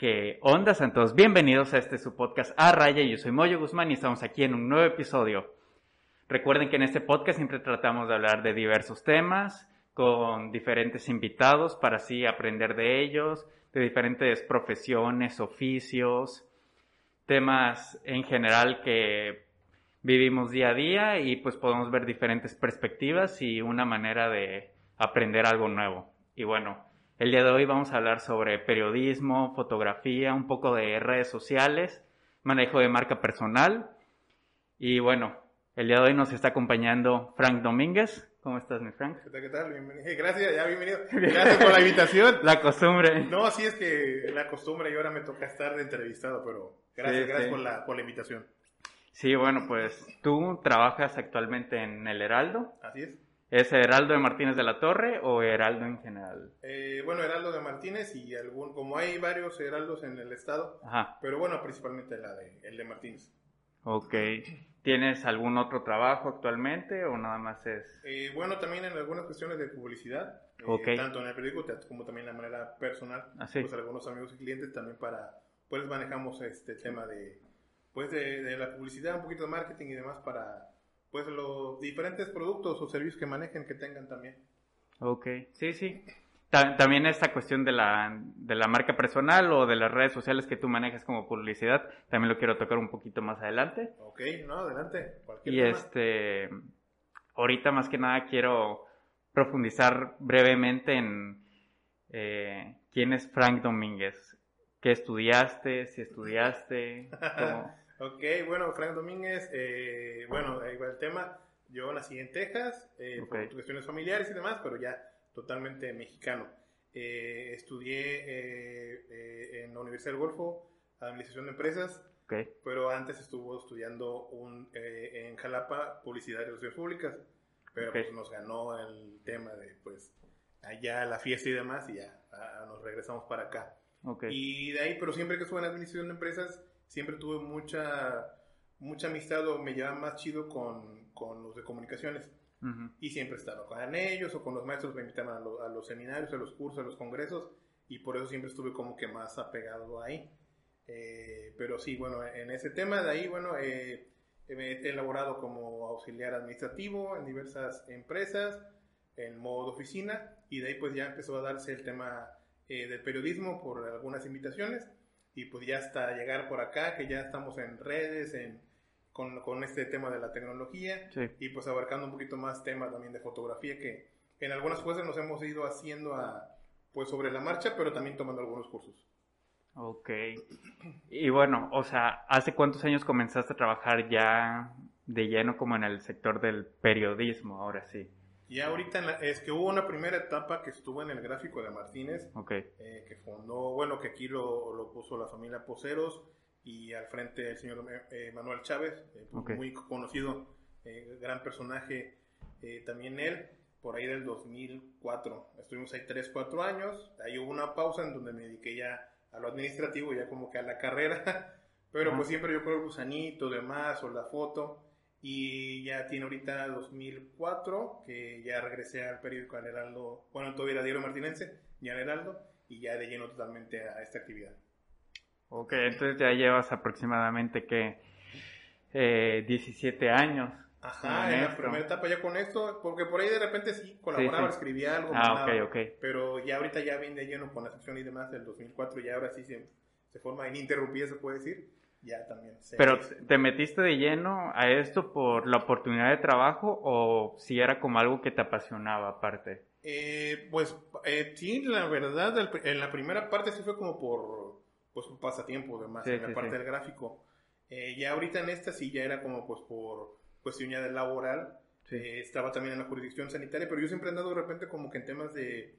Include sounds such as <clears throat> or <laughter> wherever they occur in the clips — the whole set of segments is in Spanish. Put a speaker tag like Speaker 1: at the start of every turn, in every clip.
Speaker 1: ¿Qué onda, Santos? Bienvenidos a este su podcast A Raya. Yo soy Moyo Guzmán y estamos aquí en un nuevo episodio. Recuerden que en este podcast siempre tratamos de hablar de diversos temas con diferentes invitados para así aprender de ellos, de diferentes profesiones, oficios, temas en general que vivimos día a día y pues podemos ver diferentes perspectivas y una manera de aprender algo nuevo. Y bueno, el día de hoy vamos a hablar sobre periodismo, fotografía, un poco de redes sociales, manejo de marca personal. Y bueno, el día de hoy nos está acompañando Frank Domínguez. ¿Cómo estás, mi Frank?
Speaker 2: ¿Qué tal? ¿Qué tal? Bienvenido. <laughs> Gracias, ya bienvenido. <laughs> Gracias por la invitación.
Speaker 1: la costumbre.
Speaker 2: No, así es que la costumbre y ahora me toca estar de entrevistado, pero gracias,
Speaker 1: Sí,
Speaker 2: gracias
Speaker 1: sí.
Speaker 2: Por, la, por la invitación.
Speaker 1: Sí, bueno, pues tú trabajas actualmente en el Heraldo.
Speaker 2: Así es.
Speaker 1: ¿Es Heraldo de Martínez de la Torre o Heraldo en general?
Speaker 2: Eh, bueno, Heraldo de Martínez y algún, como hay varios Heraldos en el estado,
Speaker 1: Ajá,
Speaker 2: pero bueno, principalmente la de, el de Martínez.
Speaker 1: ok. ¿Tienes algún otro trabajo actualmente o nada más es...?
Speaker 2: Eh, bueno, también en algunas cuestiones de publicidad, eh, tanto en el periódico como también de manera personal,
Speaker 1: Ah, sí.
Speaker 2: pues algunos amigos y clientes también para, pues manejamos este tema de, pues de, de la publicidad, un poquito de marketing y demás para, pues los diferentes productos o servicios que manejen que tengan también.
Speaker 1: Ok, sí, sí. Ta- también esta cuestión de la, de la marca personal o de las redes sociales que tú manejas como publicidad, también lo quiero tocar un poquito más adelante.
Speaker 2: Ok, no, adelante. Cualquier
Speaker 1: Y
Speaker 2: tema.
Speaker 1: este, ahorita más que nada quiero profundizar brevemente en eh, quién es Frank Domínguez. ¿Qué estudiaste? Si estudiaste, <laughs> ¿cómo?
Speaker 2: Ok, bueno, Frank Domínguez, eh, bueno, va el tema. Yo nací en Texas, eh, por cuestiones familiares y demás, pero ya totalmente mexicano. Eh, estudié eh, eh, en la Universidad del Golfo, Administración de Empresas, pero antes estuvo estudiando un, eh, en Jalapa Publicidad y Relaciones Públicas, pero pues nos ganó el tema de pues allá la fiesta y demás y ya ah, nos regresamos para acá. Y de ahí, pero siempre que estuve en administración de empresas, siempre tuve mucha, mucha amistad o me llevaba más chido con, con los de comunicaciones.
Speaker 1: Ujú.
Speaker 2: Y siempre estaba con ellos o con los maestros, me invitaban a, lo- a los seminarios, a los cursos, a los congresos. Y por eso siempre estuve como que más apegado ahí. Eh, pero sí, bueno, en ese tema de ahí, bueno, eh, he elaborado como auxiliar administrativo en diversas empresas, en modo oficina, y de ahí pues ya empezó a darse el tema eh, del periodismo por algunas invitaciones, y pues ya hasta llegar por acá, que ya estamos en redes, en, con, con este tema de la tecnología,
Speaker 1: Sí.
Speaker 2: y pues abarcando un poquito más temas también de fotografía, que en algunas cosas nos hemos ido haciendo a, pues sobre la marcha, pero también tomando algunos cursos.
Speaker 1: Ok. Y bueno, o sea, ¿hace cuántos años comenzaste a trabajar ya de lleno como en el sector del periodismo? Ahora sí.
Speaker 2: Y ahorita en la- es que hubo una primera etapa que estuvo en el gráfico de Martínez,
Speaker 1: Ok,
Speaker 2: eh, que fundó, bueno, que aquí lo, lo puso la familia Poceros y al frente el señor eh, Manuel Chávez, eh, pues,
Speaker 1: Ok.
Speaker 2: muy conocido, eh, gran personaje eh, también él, por ahí del 2004. Estuvimos ahí 3, 4 años, ahí hubo una pausa en donde me dediqué ya a lo administrativo, ya como que a la carrera, <laughs> pero pues siempre yo creo el gusanito, demás, o la foto. Y ya tiene ahorita 2004, que ya regresé al periódico al Heraldo, bueno, todavía era Diario Martinense, ya al Heraldo, y ya de lleno totalmente a esta actividad.
Speaker 1: ok, entonces ya llevas aproximadamente que eh, 17 años.
Speaker 2: Ajá, en la primera etapa ya con esto, porque por ahí de repente sí colaboraba,
Speaker 1: Sí, sí.
Speaker 2: escribía algo,
Speaker 1: Ah,
Speaker 2: mandaba, pero ya ahorita ya viene de lleno con la sección y demás del 2004, y ahora sí se, se forma ininterrumpida, se puede decir, ya también. se-
Speaker 1: Pero ¿te metiste de lleno a esto por la oportunidad de trabajo o si era como algo que te apasionaba aparte?
Speaker 2: Eh, pues eh, sí, la verdad, en la primera parte sí fue como por pues un pasatiempo, además,
Speaker 1: Sí,
Speaker 2: en la parte
Speaker 1: sí.
Speaker 2: del gráfico. Eh, ya ahorita en esta sí ya era como pues por cuestión ya de laboral. Eh, estaba también en la jurisdicción sanitaria, pero yo siempre he andado de repente como que en temas de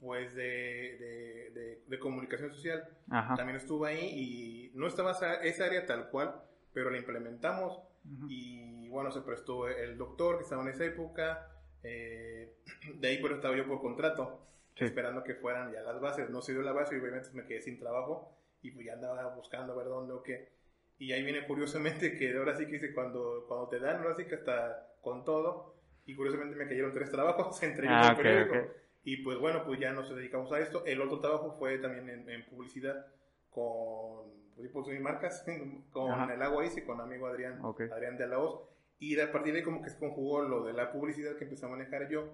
Speaker 2: pues de, de, de- de comunicación social.
Speaker 1: Ajá.
Speaker 2: También estuve ahí y no estaba esa, área tal cual, pero la implementamos
Speaker 1: Ujú.
Speaker 2: y bueno, se prestó el doctor que estaba en esa época. eh, <clears throat> de ahí, pero estaba yo por contrato,
Speaker 1: Sí.
Speaker 2: esperando que fueran ya las bases. No se dio la base y obviamente me quedé sin trabajo y pues ya andaba buscando a ver dónde o qué. Y ahí viene curiosamente que ahora sí que dice cuando, cuando te dan, ahora sí que hasta con todo. Y curiosamente me cayeron tres trabajos <laughs> entre
Speaker 1: Ah,
Speaker 2: ellos el periódico.
Speaker 1: ok.
Speaker 2: Y pues bueno, pues ya nos dedicamos a esto. El otro trabajo fue también en, en publicidad con, pues, pues marcas, <laughs> con el agua Easy, con amigo Adrián, Adrián de la Hoz. Y a partir de ahí como que se conjugó lo de la publicidad que empecé a manejar yo,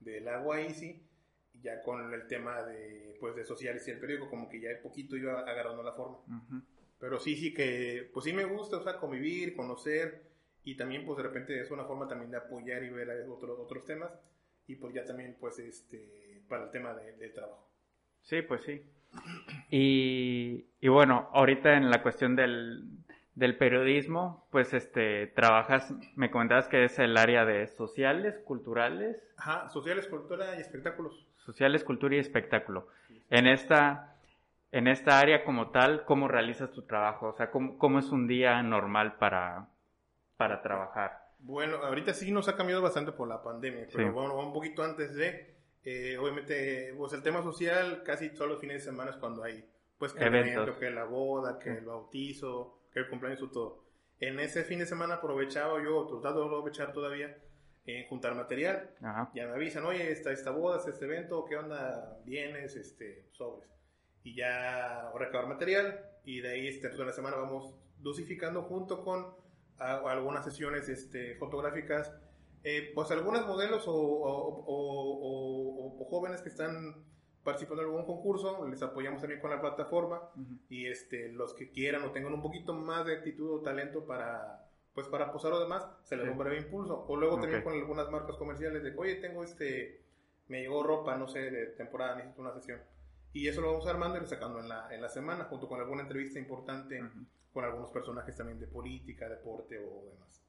Speaker 2: del agua Easy, ya con el tema de, pues, de sociales y el periódico, como que ya poquito iba agarrando la forma. Pero sí, sí que, pues sí me gusta, o sea, convivir, conocer, y también, pues de repente es una forma también de apoyar y ver otros otros temas, y pues ya también, pues, este, para el tema de, del trabajo.
Speaker 1: Sí, pues sí. Y, y bueno, ahorita en la cuestión del, del periodismo, pues este, trabajas, me comentabas que es el área de sociales, culturales.
Speaker 2: Ajá, sociales, cultura y espectáculos.
Speaker 1: Sociales, cultura y espectáculo. En esta, en esta área como tal, ¿cómo realizas tu trabajo? O sea, ¿cómo, cómo es un día normal para, para trabajar?
Speaker 2: Bueno, ahorita sí nos ha cambiado bastante por la pandemia, pero bueno, un poquito antes de, eh, obviamente, pues el tema social casi todos los fines de semana es cuando hay, pues, que eventos, que la boda, que el bautizo, que el cumpleaños y todo. En ese fin de semana aprovechaba yo, tratado de aprovechar todavía, en juntar material. Ya me avisan, oye, esta, esta boda, este evento, ¿qué onda? Vienes, este, sobres. Y ya recabar material y de ahí este, toda la semana vamos dosificando junto con algunas sesiones este, fotográficas, eh, pues algunos modelos o, o, jóvenes que están participando en algún concurso, les apoyamos también con la plataforma y este, los que quieran o tengan un poquito más de actitud o talento para pues para posar o demás, se les da un breve impulso. O luego también con algunas marcas comerciales de, oye, tengo este, me llegó ropa, no sé, de temporada, necesito una sesión. Y eso lo vamos armando y sacando en la, en la semana, junto con alguna entrevista importante con algunos personajes también de política, deporte o demás.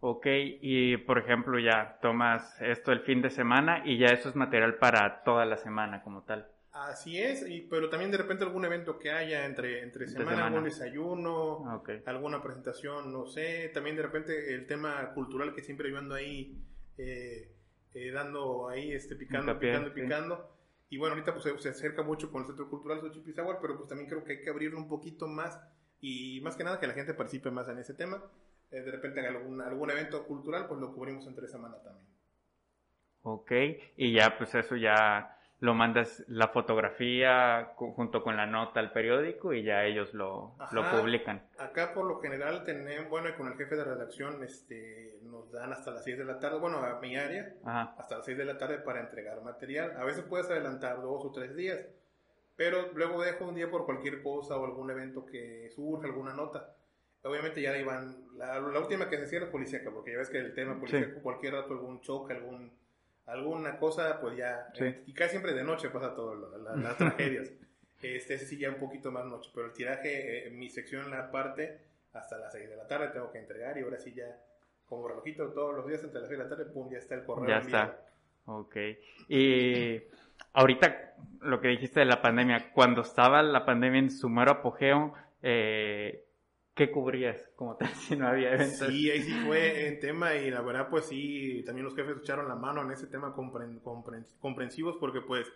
Speaker 1: Ok, y por ejemplo ya tomas esto el fin de semana y ya eso es material para toda la semana como tal.
Speaker 2: Así es, y, pero también de repente algún evento que haya entre, entre semana, algún desayuno, ah, alguna presentación, no sé, también de repente el tema cultural que siempre yo ando ahí eh, eh, dando ahí, este, picando, picando, picando. Y bueno, ahorita pues se acerca mucho con el Centro Cultural Xochipizahual, pero pues también creo que hay que abrirlo un poquito más y más que nada que la gente participe más en ese tema. Eh, de repente en algún, algún evento cultural, pues lo cubrimos entre semana también.
Speaker 1: Ok, y ya pues eso ya lo mandas la fotografía junto con la nota al periódico y ya ellos lo, lo, publican.
Speaker 2: Acá por lo general tenemos, bueno, con el jefe de redacción este, nos dan hasta las 6 de la tarde, bueno, a mi área, hasta las 6 de la tarde para entregar material. A veces puedes adelantar dos o tres días, pero luego dejo un día por cualquier cosa o algún evento que surja, alguna nota obviamente ya iban, la, la, última que se cierra es policíaca, porque ya ves que el tema policíaco, cualquier rato algún choque, algún, alguna cosa, pues ya, y casi siempre de noche pasa todo, las <laughs> tragedias. Este, ese sí ya un poquito más noche, pero el tiraje, eh, mi sección en la parte, hasta las 6 de la tarde tengo que entregar y ahora sí ya, como relojito todos los días entre las 6 de la tarde, pum, ya está el correo.
Speaker 1: Ya está. Ok. Y ahorita lo que dijiste de la pandemia, cuando estaba la pandemia en su mero apogeo, eh, ¿qué cubrías como tal <laughs> si no había eventos?
Speaker 2: Sí, ahí sí fue en tema y la verdad pues sí, también los jefes echaron la mano en ese tema comprensivos porque pues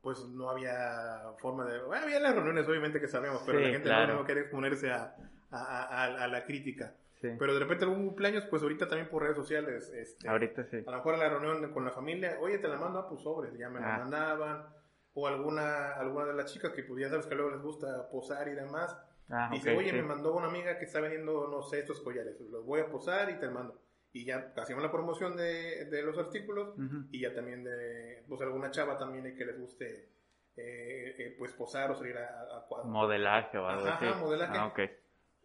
Speaker 2: pues no había forma de... Bueno, había las reuniones obviamente que sabemos, pero la gente no, quería exponerse a, a, la crítica. Pero de repente algún cumpleaños, pues ahorita también por redes sociales. Este,
Speaker 1: ahorita sí.
Speaker 2: A lo mejor en la reunión con la familia, oye, te la mando a pues sobres, ya me la ah. mandaban. O alguna, alguna de las chicas que pues ya sabes que luego les gusta posar y demás Ah, dice, oye, me mandó una amiga que está vendiendo, no sé, estos collares, los voy a posar y te mando. Y ya hacemos la promoción de, de los artículos y ya también de, pues alguna chava también que les guste, eh, eh, pues posar o salir a, a cuadro.
Speaker 1: Modelaje o algo
Speaker 2: así. Ajá, modelaje. Ah, okay.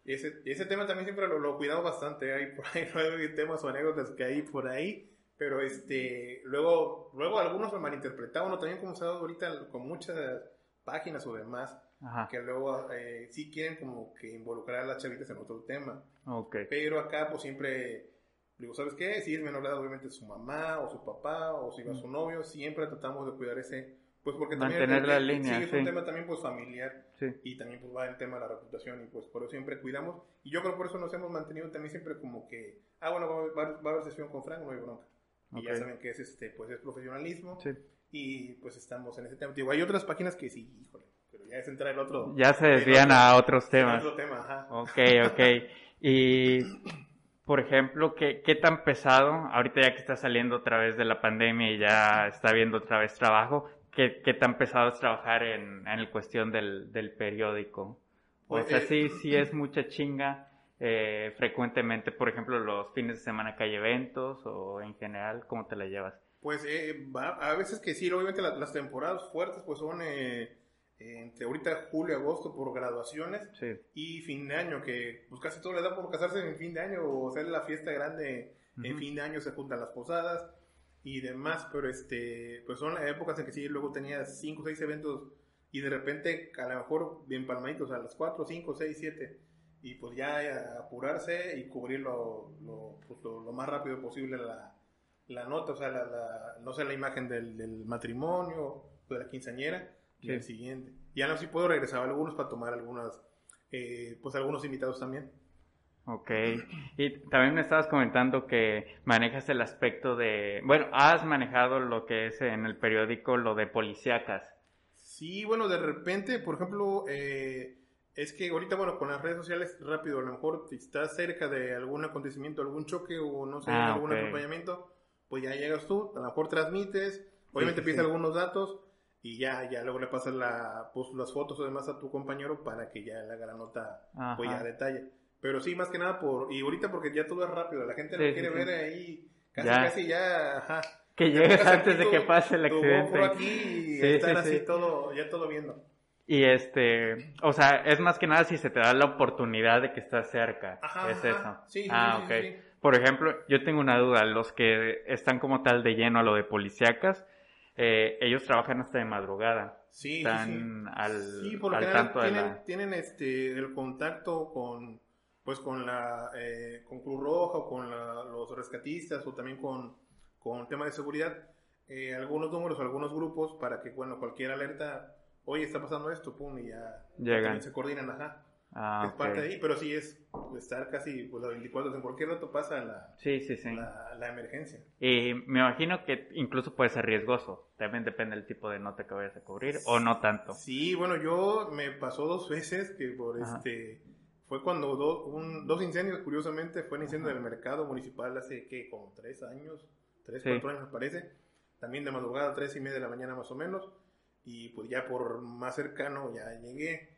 Speaker 2: Ese, ese tema también siempre lo, lo cuidamos bastante, hay por ahí <laughs> hay temas o anécdotas que hay por ahí, pero este, luego, luego algunos lo malinterpretaban, o también como se ha dado ahorita con muchas páginas o demás, que luego eh, sí quieren como que involucrar a las chavitas en otro tema.
Speaker 1: Okay.
Speaker 2: Pero acá pues siempre, digo, ¿sabes qué? Si es menor de edad, obviamente su mamá o su papá o si va su novio, siempre tratamos de cuidar ese, pues porque
Speaker 1: también
Speaker 2: Mantener
Speaker 1: la línea,
Speaker 2: sí, es un tema también pues familiar y también pues va el tema de la reputación y pues por eso siempre cuidamos y yo creo que por eso nos hemos mantenido también siempre como que, ah bueno, va, a haber sesión con Frank, no hay bronca. Y ya saben que es este, pues es profesionalismo y pues estamos en ese tema. Digo, hay otras páginas que sí, híjole ya el otro.
Speaker 1: Se desvían a otros temas.
Speaker 2: Otro tema, ajá.
Speaker 1: Ok, ok. Y, por ejemplo, ¿qué, ¿qué tan pesado, ahorita ya que está saliendo otra vez de la pandemia y ya está viendo otra vez trabajo, ¿qué, qué tan pesado es trabajar en, en la cuestión del, del periódico? O
Speaker 2: Pues,
Speaker 1: sea,
Speaker 2: eh,
Speaker 1: sí, sí <clears throat> es mucha chinga. eh, frecuentemente, por ejemplo, los fines de semana que hay eventos o en general, ¿cómo te la llevas?
Speaker 2: Pues eh, a veces que sí, obviamente la- las temporadas fuertes pues son eh, entre ahorita julio, agosto por graduaciones
Speaker 1: Sí,
Speaker 2: y fin de año, que pues casi todo le da por casarse en fin de año o hacer la fiesta grande en
Speaker 1: Ujú.
Speaker 2: fin de año, se juntan las posadas y demás, pero este, pues son épocas en que sí, luego tenía 5 o 6 eventos y de repente a lo mejor bien palmaditos a las 4, 5, 6, 7 y pues ya apurarse y cubrir lo, lo, pues, lo- lo más rápido posible la, la nota, o sea, la, la- no sé, la imagen del, del matrimonio o de la quinceañera y
Speaker 1: Sí.
Speaker 2: el siguiente. Ya no, si puedo regresar a algunos para tomar algunas, eh, pues algunos invitados también.
Speaker 1: ok. Y también me estabas comentando que manejas el aspecto de, bueno, has manejado lo que es en el periódico lo de policíacas.
Speaker 2: Sí, bueno, de repente, por ejemplo, eh, es que ahorita, bueno, con las redes sociales, rápido, a lo mejor si estás cerca de algún acontecimiento, algún choque o no sé,
Speaker 1: Ah,
Speaker 2: algún
Speaker 1: ok.
Speaker 2: atropellamiento, pues ya llegas tú, a lo mejor transmites, obviamente
Speaker 1: sí,
Speaker 2: pides
Speaker 1: sí.
Speaker 2: algunos datos y ya, ya luego le pasas la, pues, las fotos o demás a tu compañero para que ya le haga la nota, pues ya detalle. Pero sí, más que nada por, y ahorita porque ya todo es rápido, la gente
Speaker 1: Sí,
Speaker 2: lo
Speaker 1: sí,
Speaker 2: quiere
Speaker 1: sí.
Speaker 2: ver ahí, casi,
Speaker 1: Ya.
Speaker 2: casi ya, ajá.
Speaker 1: Que llegues antes de que
Speaker 2: tu-
Speaker 1: pase el accidente.
Speaker 2: Aquí y
Speaker 1: Sí,
Speaker 2: estar
Speaker 1: sí,
Speaker 2: así
Speaker 1: sí.
Speaker 2: todo, ya todo viendo.
Speaker 1: Y este, o sea, es más que nada si se te da la oportunidad de que estás cerca.
Speaker 2: Ajá,
Speaker 1: es
Speaker 2: ajá.
Speaker 1: eso.
Speaker 2: Sí, sí,
Speaker 1: ah,
Speaker 2: sí,
Speaker 1: ok.
Speaker 2: sí, sí.
Speaker 1: Por ejemplo, yo tengo una duda. Los que están como tal de lleno a lo de policíacas, eh, ellos trabajan hasta de madrugada.
Speaker 2: Sí, sí,
Speaker 1: están
Speaker 2: sí.
Speaker 1: al,
Speaker 2: Sí, por
Speaker 1: al de
Speaker 2: tienen,
Speaker 1: la...
Speaker 2: tienen este el contacto con pues con la eh, con Cruz Roja o con la- los rescatistas o también con con tema de seguridad eh, algunos números algunos grupos para que bueno cualquier alerta oye está pasando esto pum y ya
Speaker 1: Llegan.
Speaker 2: se coordinan ajá
Speaker 1: Ah,
Speaker 2: es
Speaker 1: ok.
Speaker 2: parte de ahí pero sí es estar casi pues las 24 horas en cualquier rato pasa la,
Speaker 1: Sí, sí, sí.
Speaker 2: la, la emergencia
Speaker 1: Y me imagino que incluso puede ser riesgoso. También depende del tipo de nota que vayas a cubrir o no tanto.
Speaker 2: Sí, bueno, yo me pasó dos veces que por
Speaker 1: Ajá.
Speaker 2: este fue cuando do- un- dos incendios, curiosamente, fue el incendio del mercado municipal hace que como tres años, tres, cuatro años me parece, también de madrugada, tres y media de la mañana más o menos, y pues ya por más cercano ya llegué,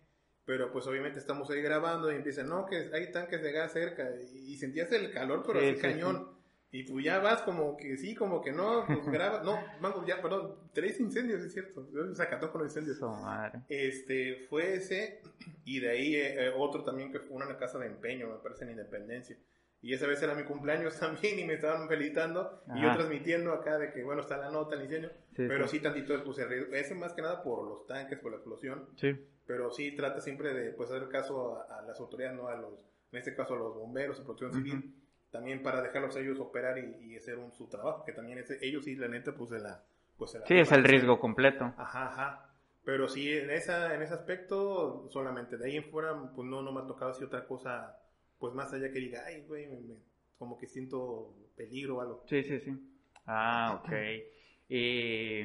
Speaker 2: pero pues obviamente estamos ahí grabando y empiezan, no, que hay tanques de gas cerca, y, y sentías el calor, pero
Speaker 1: Sí,
Speaker 2: así
Speaker 1: sí,
Speaker 2: cañón. Y tú ya vas como que sí, como que no, pues <laughs> grabas, no, mango, ya, perdón, tres incendios, es cierto, sacató con los incendios.
Speaker 1: Madre.
Speaker 2: Este, fue ese, y de ahí eh, eh, otro también que fue una casa de empeño, me parece, en Independencia. Y esa vez era mi cumpleaños <laughs> también y me estaban felicitando y yo
Speaker 1: Ajá.
Speaker 2: transmitiendo acá de que, bueno, está la nota, el incendio,
Speaker 1: Sí,
Speaker 2: pero
Speaker 1: sí.
Speaker 2: tantito puse riesgo. Eso más que nada por los tanques, por la explosión,
Speaker 1: Sí.
Speaker 2: pero sí trata siempre de pues, hacer caso a, a las autoridades, no a los, en este caso a los bomberos, a protección civil, también para dejarlos a ellos operar y, y hacer un, su trabajo, que también ellos sí, la neta, pues se la... Pues, se la
Speaker 1: Sí, es el riesgo completo.
Speaker 2: Ajá, ajá. Pero sí, en, esa, en ese aspecto, solamente. De ahí en fuera, pues no, no me ha tocado así otra cosa, pues más allá que diga, ay, güey, me- me- como que siento peligro o algo.
Speaker 1: Sí, sí, sí. Ah, ok. Y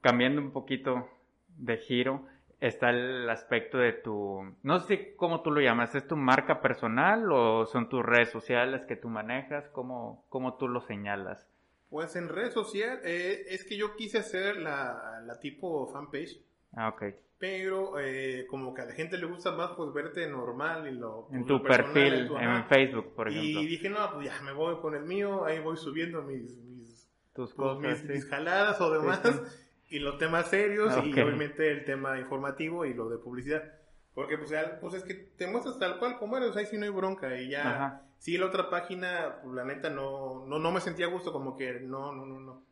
Speaker 1: cambiando un poquito de giro, está el aspecto de tu, no sé cómo tú lo llamas, ¿es tu marca personal o son tus redes sociales que tú manejas? ¿Cómo, cómo tú lo señalas?
Speaker 2: Pues en red social, eh, es que yo quise hacer la, la tipo fanpage,
Speaker 1: Ah, ok.
Speaker 2: pero eh, como que a la gente le gusta más, pues verte normal y lo.
Speaker 1: En
Speaker 2: pues,
Speaker 1: tu
Speaker 2: lo personal,
Speaker 1: perfil,
Speaker 2: en tu-
Speaker 1: en. Facebook, por ejemplo.
Speaker 2: Y dije, no, pues ya me voy con el mío, ahí voy subiendo mis, mis
Speaker 1: Tus cosas,
Speaker 2: mis,
Speaker 1: sí.
Speaker 2: mis jaladas o demás,
Speaker 1: Sí,
Speaker 2: y los temas serios, y
Speaker 1: Ok.
Speaker 2: obviamente el tema informativo y lo de publicidad. Porque pues, ya, pues es que te muestras tal cual como eres, ahí sí no hay bronca, y ya,
Speaker 1: Ajá.
Speaker 2: sí, la otra página, pues, la neta, no, no, no me sentía a gusto, como que no, no, no, no.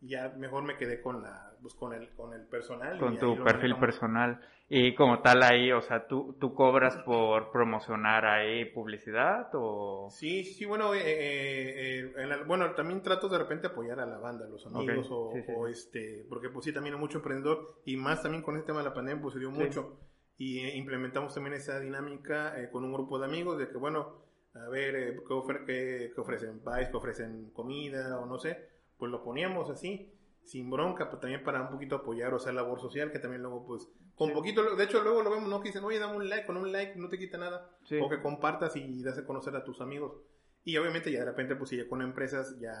Speaker 2: Y ya mejor me quedé con la, pues con el, con el personal.
Speaker 1: Con tu perfil
Speaker 2: manejamos.
Speaker 1: personal. Y como tal ahí, o sea, ¿tú, tú cobras por promocionar ahí publicidad o...?
Speaker 2: Sí, sí, bueno, eh, eh, eh, la- bueno, también trato de repente apoyar a la banda, a los amigos, o,
Speaker 1: sí, sí,
Speaker 2: o
Speaker 1: sí.
Speaker 2: este, porque pues sí, también hay mucho emprendedor, y más también con este tema de la pandemia, pues se dio
Speaker 1: Sí.
Speaker 2: mucho, y implementamos también esa dinámica con un grupo de amigos, de que bueno, a ver, eh, ¿qué, ofre- qué- qué ofrecen? Pais, ¿qué ofrecen comida, o no sé, pues lo poníamos así, sin bronca, pues también para un poquito apoyar, o sea, labor social, que también luego, pues, con
Speaker 1: Sí.
Speaker 2: poquito, de hecho, luego lo vemos, no, que dicen, oye, dame un like, con un like no te quita nada,
Speaker 1: Sí.
Speaker 2: o que compartas y das a conocer a tus amigos. Y obviamente ya de repente, pues si ya con empresas, ya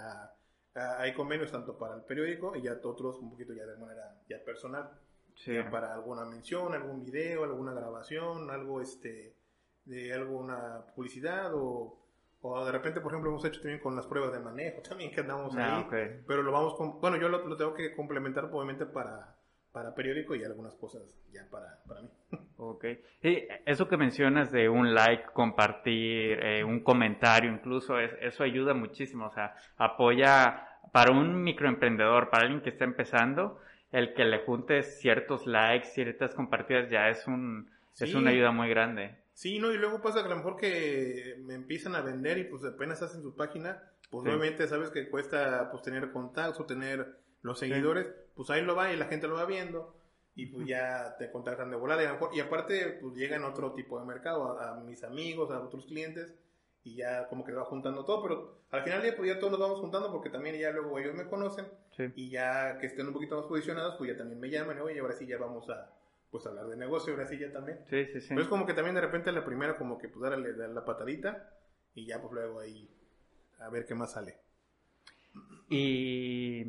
Speaker 2: ah, hay convenios tanto para el periódico y ya otros un poquito ya de manera ya personal.
Speaker 1: Sí.
Speaker 2: Ya para alguna mención, algún video, alguna grabación, algo este de alguna publicidad o, o de repente, por ejemplo, hemos hecho también con las pruebas de manejo, también que andamos
Speaker 1: Ah,
Speaker 2: ahí.
Speaker 1: ok.
Speaker 2: Pero lo vamos con, bueno, yo lo, lo tengo que complementar obviamente para, para periódico y algunas cosas ya para, para mí. <laughs>
Speaker 1: Ok. Y eso que mencionas de un like, compartir, eh, un comentario incluso, es- eso ayuda muchísimo. O sea, apoya para un microemprendedor, para alguien que está empezando, el que le juntes ciertos likes, ciertas compartidas, ya es un es una ayuda muy grande.
Speaker 2: Sí, no, y luego pasa que a lo mejor que me empiezan a vender y pues apenas hacen su página, pues
Speaker 1: Sí.
Speaker 2: obviamente sabes que cuesta pues tener contactos tener los seguidores, pues ahí lo va y la gente lo va viendo y pues ya te contactan de volada. Y, a lo mejor- y aparte pues llegan otro tipo de mercado, a, a mis amigos, a otros clientes y ya como que va juntando todo, pero al final ya, pues ya todos nos vamos juntando porque también ya luego ellos me conocen
Speaker 1: Sí.
Speaker 2: y ya que estén un poquito más posicionados, pues ya también me llaman, oye, ahora sí ya vamos a pues hablar de negocio, ahora sí ya también.
Speaker 1: Sí, sí, sí.
Speaker 2: Pero es como que también de repente la primera como que pues darle, la patadita y ya pues luego ahí a ver qué más sale.
Speaker 1: Y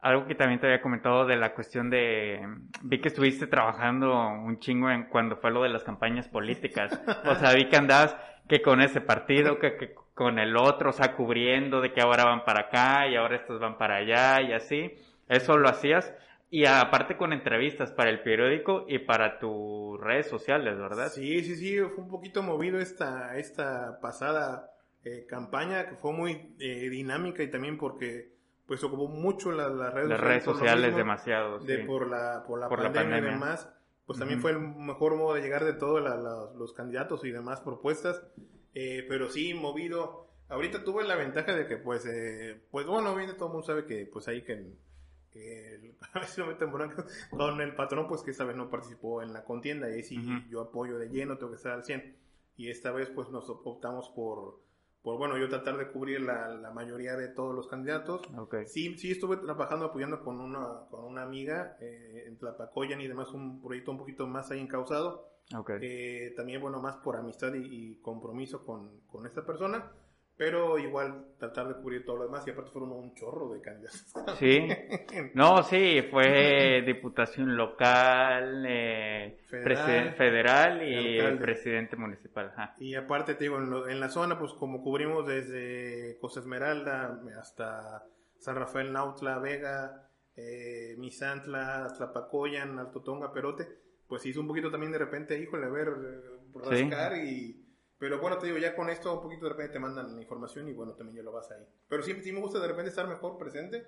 Speaker 1: algo que también te había comentado de la cuestión de, vi que estuviste trabajando un chingo en cuando fue lo de las campañas políticas. O sea, vi que andabas que con ese partido, que, que con el otro, o sea, cubriendo de que ahora van para acá y ahora estos van para allá y así. Eso lo hacías. Y aparte con entrevistas para el periódico y para tus redes sociales, ¿verdad?
Speaker 2: Sí, sí, sí, fue un poquito movido esta, esta pasada eh, campaña que fue muy eh, dinámica y también porque pues ocupó mucho la- las redes
Speaker 1: Las redes sociales
Speaker 2: mismo
Speaker 1: demasiado.
Speaker 2: de por la, por la
Speaker 1: Por la
Speaker 2: pandemia y
Speaker 1: pandemia.
Speaker 2: demás, pues también fue el mejor modo de llegar de todos la- la- los candidatos y demás propuestas, eh, pero sí movido. Ahorita tuve la ventaja de que pues, eh, pues bueno, obviamente todo el mundo sabe que pues ahí que, que el- <laughs> a veces me meten broncas con el patrón, pues que esta vez no participó en la contienda y ahí sí
Speaker 1: Ujú.
Speaker 2: yo apoyo de lleno, tengo que estar al 100. Y esta vez pues nos optamos por, por bueno, yo tratar de cubrir la, la mayoría de todos los candidatos.
Speaker 1: Ok.
Speaker 2: Sí, sí estuve trabajando apoyando con una, con una amiga eh, en Tlapacoyan y demás, un proyecto un poquito más ahí encausado.
Speaker 1: Ok.
Speaker 2: Eh, también, bueno, más por amistad y, y compromiso con, con esta persona. Pero igual tratar de cubrir todo lo demás y aparte fueron un chorro de candidatos. <laughs>
Speaker 1: Sí. No, sí, fue diputación local, eh,
Speaker 2: Federal,
Speaker 1: y
Speaker 2: alcalde.
Speaker 1: presidente municipal. ajá.
Speaker 2: Y aparte, te digo, en, lo- en la zona, pues como cubrimos desde Costa Esmeralda hasta San Rafael, Nautla, Vega, eh, Misantla, Tlapacoyan, Alto Tonga, Perote, pues hizo un poquito también de repente, híjole, a ver, eh,
Speaker 1: Sí.
Speaker 2: rascar y... Pero bueno, te digo, ya con esto un poquito de repente te mandan la información y bueno, también ya lo vas ahí. Pero sí, sí me gusta de repente estar mejor presente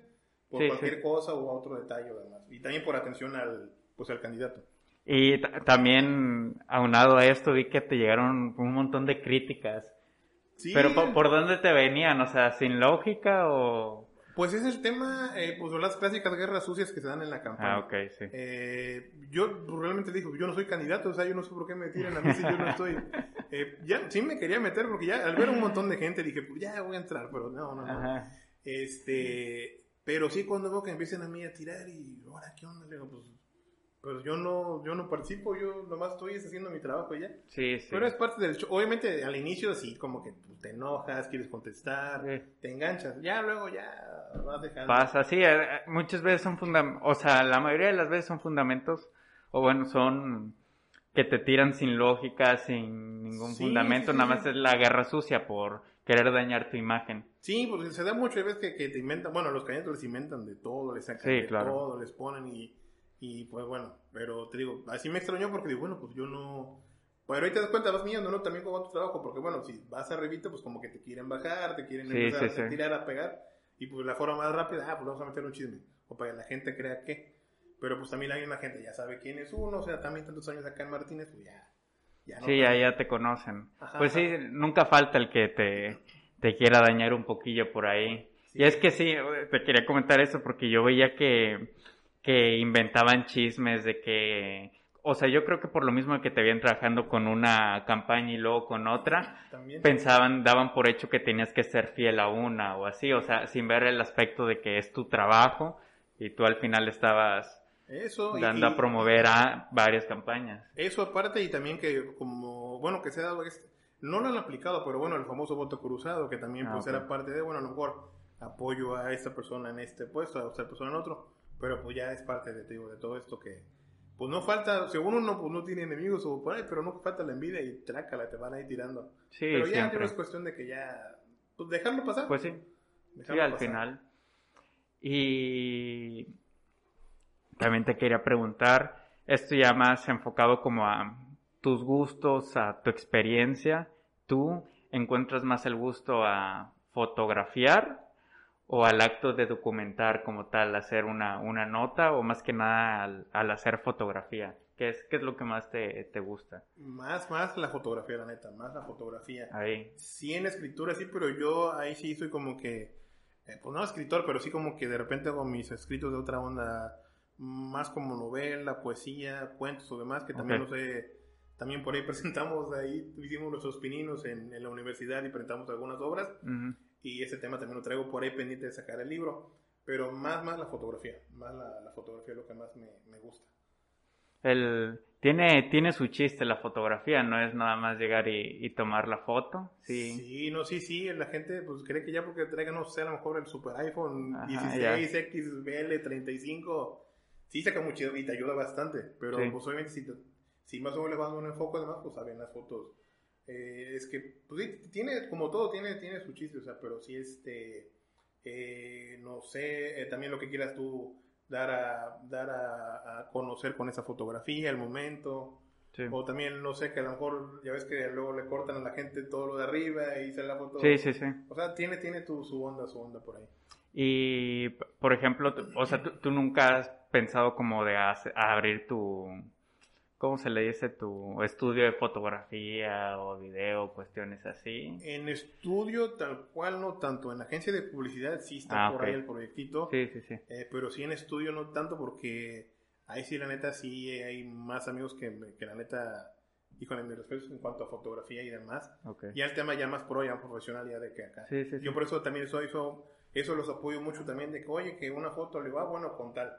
Speaker 2: por
Speaker 1: Sí,
Speaker 2: cualquier
Speaker 1: sí.
Speaker 2: cosa o otro detalle o demás. Y también por atención al, pues, al candidato.
Speaker 1: Y ta- también, aunado a esto, vi que te llegaron un montón de críticas.
Speaker 2: Sí,
Speaker 1: Pero ¿por, por dónde te venían? O sea, ¿sin lógica o...?
Speaker 2: Pues es el tema, eh, pues las clásicas guerras sucias que se dan en la campaña.
Speaker 1: Ah, ok, sí.
Speaker 2: Eh, yo realmente dije, yo no soy candidato, o sea, yo no sé por qué me tiran a mí si yo no estoy. <laughs> Eh, ya, sí me quería meter porque ya al ver un montón de gente dije, pues ya voy a entrar, pero no, no, no.
Speaker 1: Ajá.
Speaker 2: Este, pero sí cuando veo que empiezan a mí a tirar y ahora qué onda, le digo, pues, pues yo no, yo no participo, yo nomás estoy haciendo mi trabajo ya.
Speaker 1: Sí, sí.
Speaker 2: Pero es parte del show. Obviamente al inicio sí, como que pues, te enojas, quieres contestar,
Speaker 1: Sí.
Speaker 2: te enganchas. Ya luego ya vas dejando.
Speaker 1: Pasa, sí, eh, eh, muchas veces son fundamentos, o sea, la mayoría de las veces son fundamentos, o bueno, son que te tiran sin lógica, sin ningún
Speaker 2: Sí,
Speaker 1: fundamento,
Speaker 2: sí,
Speaker 1: nada más es la guerra sucia por querer dañar tu imagen.
Speaker 2: Sí, porque se da mucho, ves que, que te inventan, bueno, los candidatos les inventan de todo, les sacan de
Speaker 1: claro.
Speaker 2: todo, les ponen y, y pues bueno, pero te digo, así me extrañó porque digo, bueno, pues yo no... Pero ahí te das cuenta, vas midiendo, ¿no? También va tu trabajo, porque bueno, si vas arribita, pues como que te quieren bajar, te quieren
Speaker 1: Sí,
Speaker 2: empezar
Speaker 1: sí,
Speaker 2: a
Speaker 1: sí.
Speaker 2: tirar, a pegar, y pues la forma más rápida, ah, pues vamos a meter un chisme, o para que la gente crea que... Pero pues también hay una gente, ya sabe quién es uno, o sea, también tantos años acá en Martínez, pues ya... ya no
Speaker 1: Sí, ya, ya te conocen.
Speaker 2: Ajá,
Speaker 1: Pues sí, nunca falta el que te, te quiera dañar un poquillo por ahí. Y es que sí, te quería comentar eso porque yo veía que, que inventaban chismes de que, o sea, yo creo que por lo mismo que te habían trabajando con una campaña y luego con otra,
Speaker 2: También.
Speaker 1: pensaban, daban por hecho que tenías que ser fiel a una o así, o sea, sin ver el aspecto de que es tu trabajo y tú al final estabas
Speaker 2: Eso,
Speaker 1: dando
Speaker 2: y-
Speaker 1: a promover a varias campañas.
Speaker 2: Eso aparte y también que como, bueno, que se ha dado, es- no lo han aplicado, pero bueno, el famoso voto cruzado, que también
Speaker 1: Ah,
Speaker 2: pues era parte de, bueno, a lo mejor apoyo a esta persona en este puesto, a otra persona en otro, pero pues ya es parte de, de todo esto que, pues no falta, según uno pues no tiene enemigos o por ahí, pero no falta la envidia y trácala, te van a ir tirando.
Speaker 1: Sí,
Speaker 2: pero ya
Speaker 1: siempre.
Speaker 2: es cuestión de que ya, pues dejarlo pasar.
Speaker 1: Pues sí, sí,
Speaker 2: dejarlo
Speaker 1: al
Speaker 2: pasar.
Speaker 1: final. Y también te quería preguntar, esto ya más enfocado como a tus gustos, a tu experiencia, ¿tú encuentras más el gusto a fotografiar o al acto de documentar como tal, hacer una, una nota o más que nada al, al hacer fotografía? ¿Qué es, ¿Qué es lo que más te, te gusta?
Speaker 2: Más, más la fotografía, la neta, más la fotografía.
Speaker 1: Ahí.
Speaker 2: Sí en escritura, sí, pero yo ahí sí soy como que, eh, pues no escritor, pero sí como que de repente hago mis escritos de otra onda, más como novela, poesía, cuentos o demás, que también no sé, también por ahí <laughs> presentamos, ahí hicimos nuestros pininos en, en la universidad y presentamos algunas obras,
Speaker 1: Ujú.
Speaker 2: Y ese tema también lo traigo por ahí pendiente de sacar el libro, pero más, más la fotografía, más la, la fotografía es lo que más me, me gusta.
Speaker 1: El, tiene, tiene su chiste la fotografía, no es nada más llegar y, y tomar la foto. Sí.
Speaker 2: Sí, no, sí, sí, la gente pues cree que ya porque traigan, no sé, a lo mejor el super iPhone
Speaker 1: Ajá,
Speaker 2: 16, XBL, 35, sí saca mucho y te ayuda bastante, pero
Speaker 1: Sí.
Speaker 2: pues obviamente si, si más o menos le vas a un enfoque además, pues saben las fotos. Eh, es que, pues tiene, como todo, tiene, tiene su chiste, o sea, pero sí, este, eh, no sé, eh, también lo que quieras tú dar a, dar a, a conocer con esa fotografía, el momento.
Speaker 1: Sí.
Speaker 2: O también, no sé, que a lo mejor, ya ves que luego le cortan a la gente todo lo de arriba y sale la foto.
Speaker 1: sí, sí, sí.
Speaker 2: O sea, tiene, tiene tu, su onda, su onda por ahí.
Speaker 1: Y, por ejemplo, tú- o sea, tú, tú nunca has pensado como de abrir tu, ¿cómo se le dice? Tu estudio de fotografía o video, cuestiones así.
Speaker 2: En estudio, tal cual, no tanto. En agencia de publicidad sí está
Speaker 1: Ah,
Speaker 2: por ahí el proyectito.
Speaker 1: Sí, sí, sí.
Speaker 2: Eh, pero sí en estudio no tanto porque ahí sí la neta sí hay más amigos que, la neta, híjole, mis respetos en cuanto a fotografía y demás.
Speaker 1: Ok.
Speaker 2: Ya el tema ya más pro, ya profesional ya de que acá.
Speaker 1: Sí, sí, sí.
Speaker 2: Yo por eso también eso, eso, eso los apoyo mucho también de que, oye, que una foto le va bueno con tal.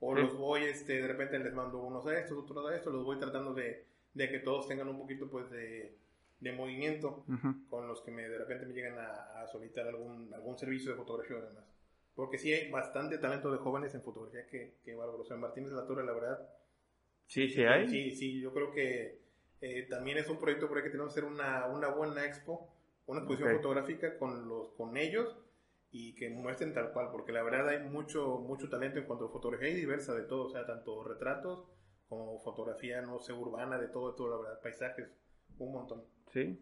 Speaker 2: O los voy, este, de repente les mando unos a estos, otros a estos, los voy tratando de, de que todos tengan un poquito pues de, de movimiento
Speaker 1: Ujú.
Speaker 2: con los que me, de repente me llegan a, a solicitar algún, algún servicio de fotografía además. Porque sí hay bastante talento de jóvenes en fotografía que, que bárbaro. O sea, Martínez de la Torre, la verdad.
Speaker 1: Sí, sí hay.
Speaker 2: Sí, sí, yo creo que eh, también es un proyecto por ahí que tenemos que hacer una, una buena expo, una exposición
Speaker 1: Ok.
Speaker 2: fotográfica con, los, con ellos y que muestren tal cual, porque la verdad hay mucho, mucho talento en cuanto a fotografía y diversa de todo, o sea, tanto retratos como fotografía, no sé, urbana, de todo, de todo, la verdad, paisajes, un montón.
Speaker 1: Sí.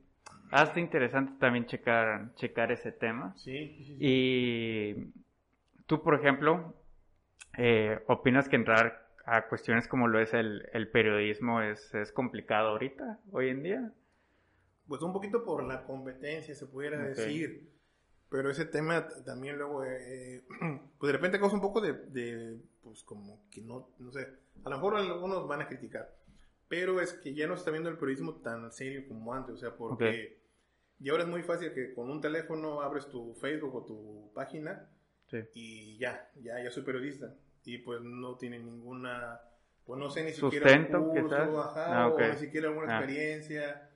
Speaker 1: Hasta interesante también checar, checar ese tema.
Speaker 2: Sí, sí, sí.
Speaker 1: Y tú, por ejemplo, eh, ¿opinas que entrar a cuestiones como lo es el, el periodismo es, es complicado ahorita, hoy en día?
Speaker 2: Pues un poquito por la competencia, se pudiera decir. Pero ese tema también luego, eh, <clears throat> pues de repente causa un poco de, de, pues como que no, no sé, a lo mejor algunos van a criticar, pero es que ya no se está viendo el periodismo tan serio como antes, o sea, porque y ahora es muy fácil que con un teléfono abres tu Facebook o tu página
Speaker 1: Sí.
Speaker 2: y ya, ya, ya soy periodista y pues no tiene ninguna, pues no sé ni
Speaker 1: Sustento,
Speaker 2: siquiera un curso, ajá,
Speaker 1: Ah, ok.
Speaker 2: o ni siquiera alguna
Speaker 1: Ah.
Speaker 2: experiencia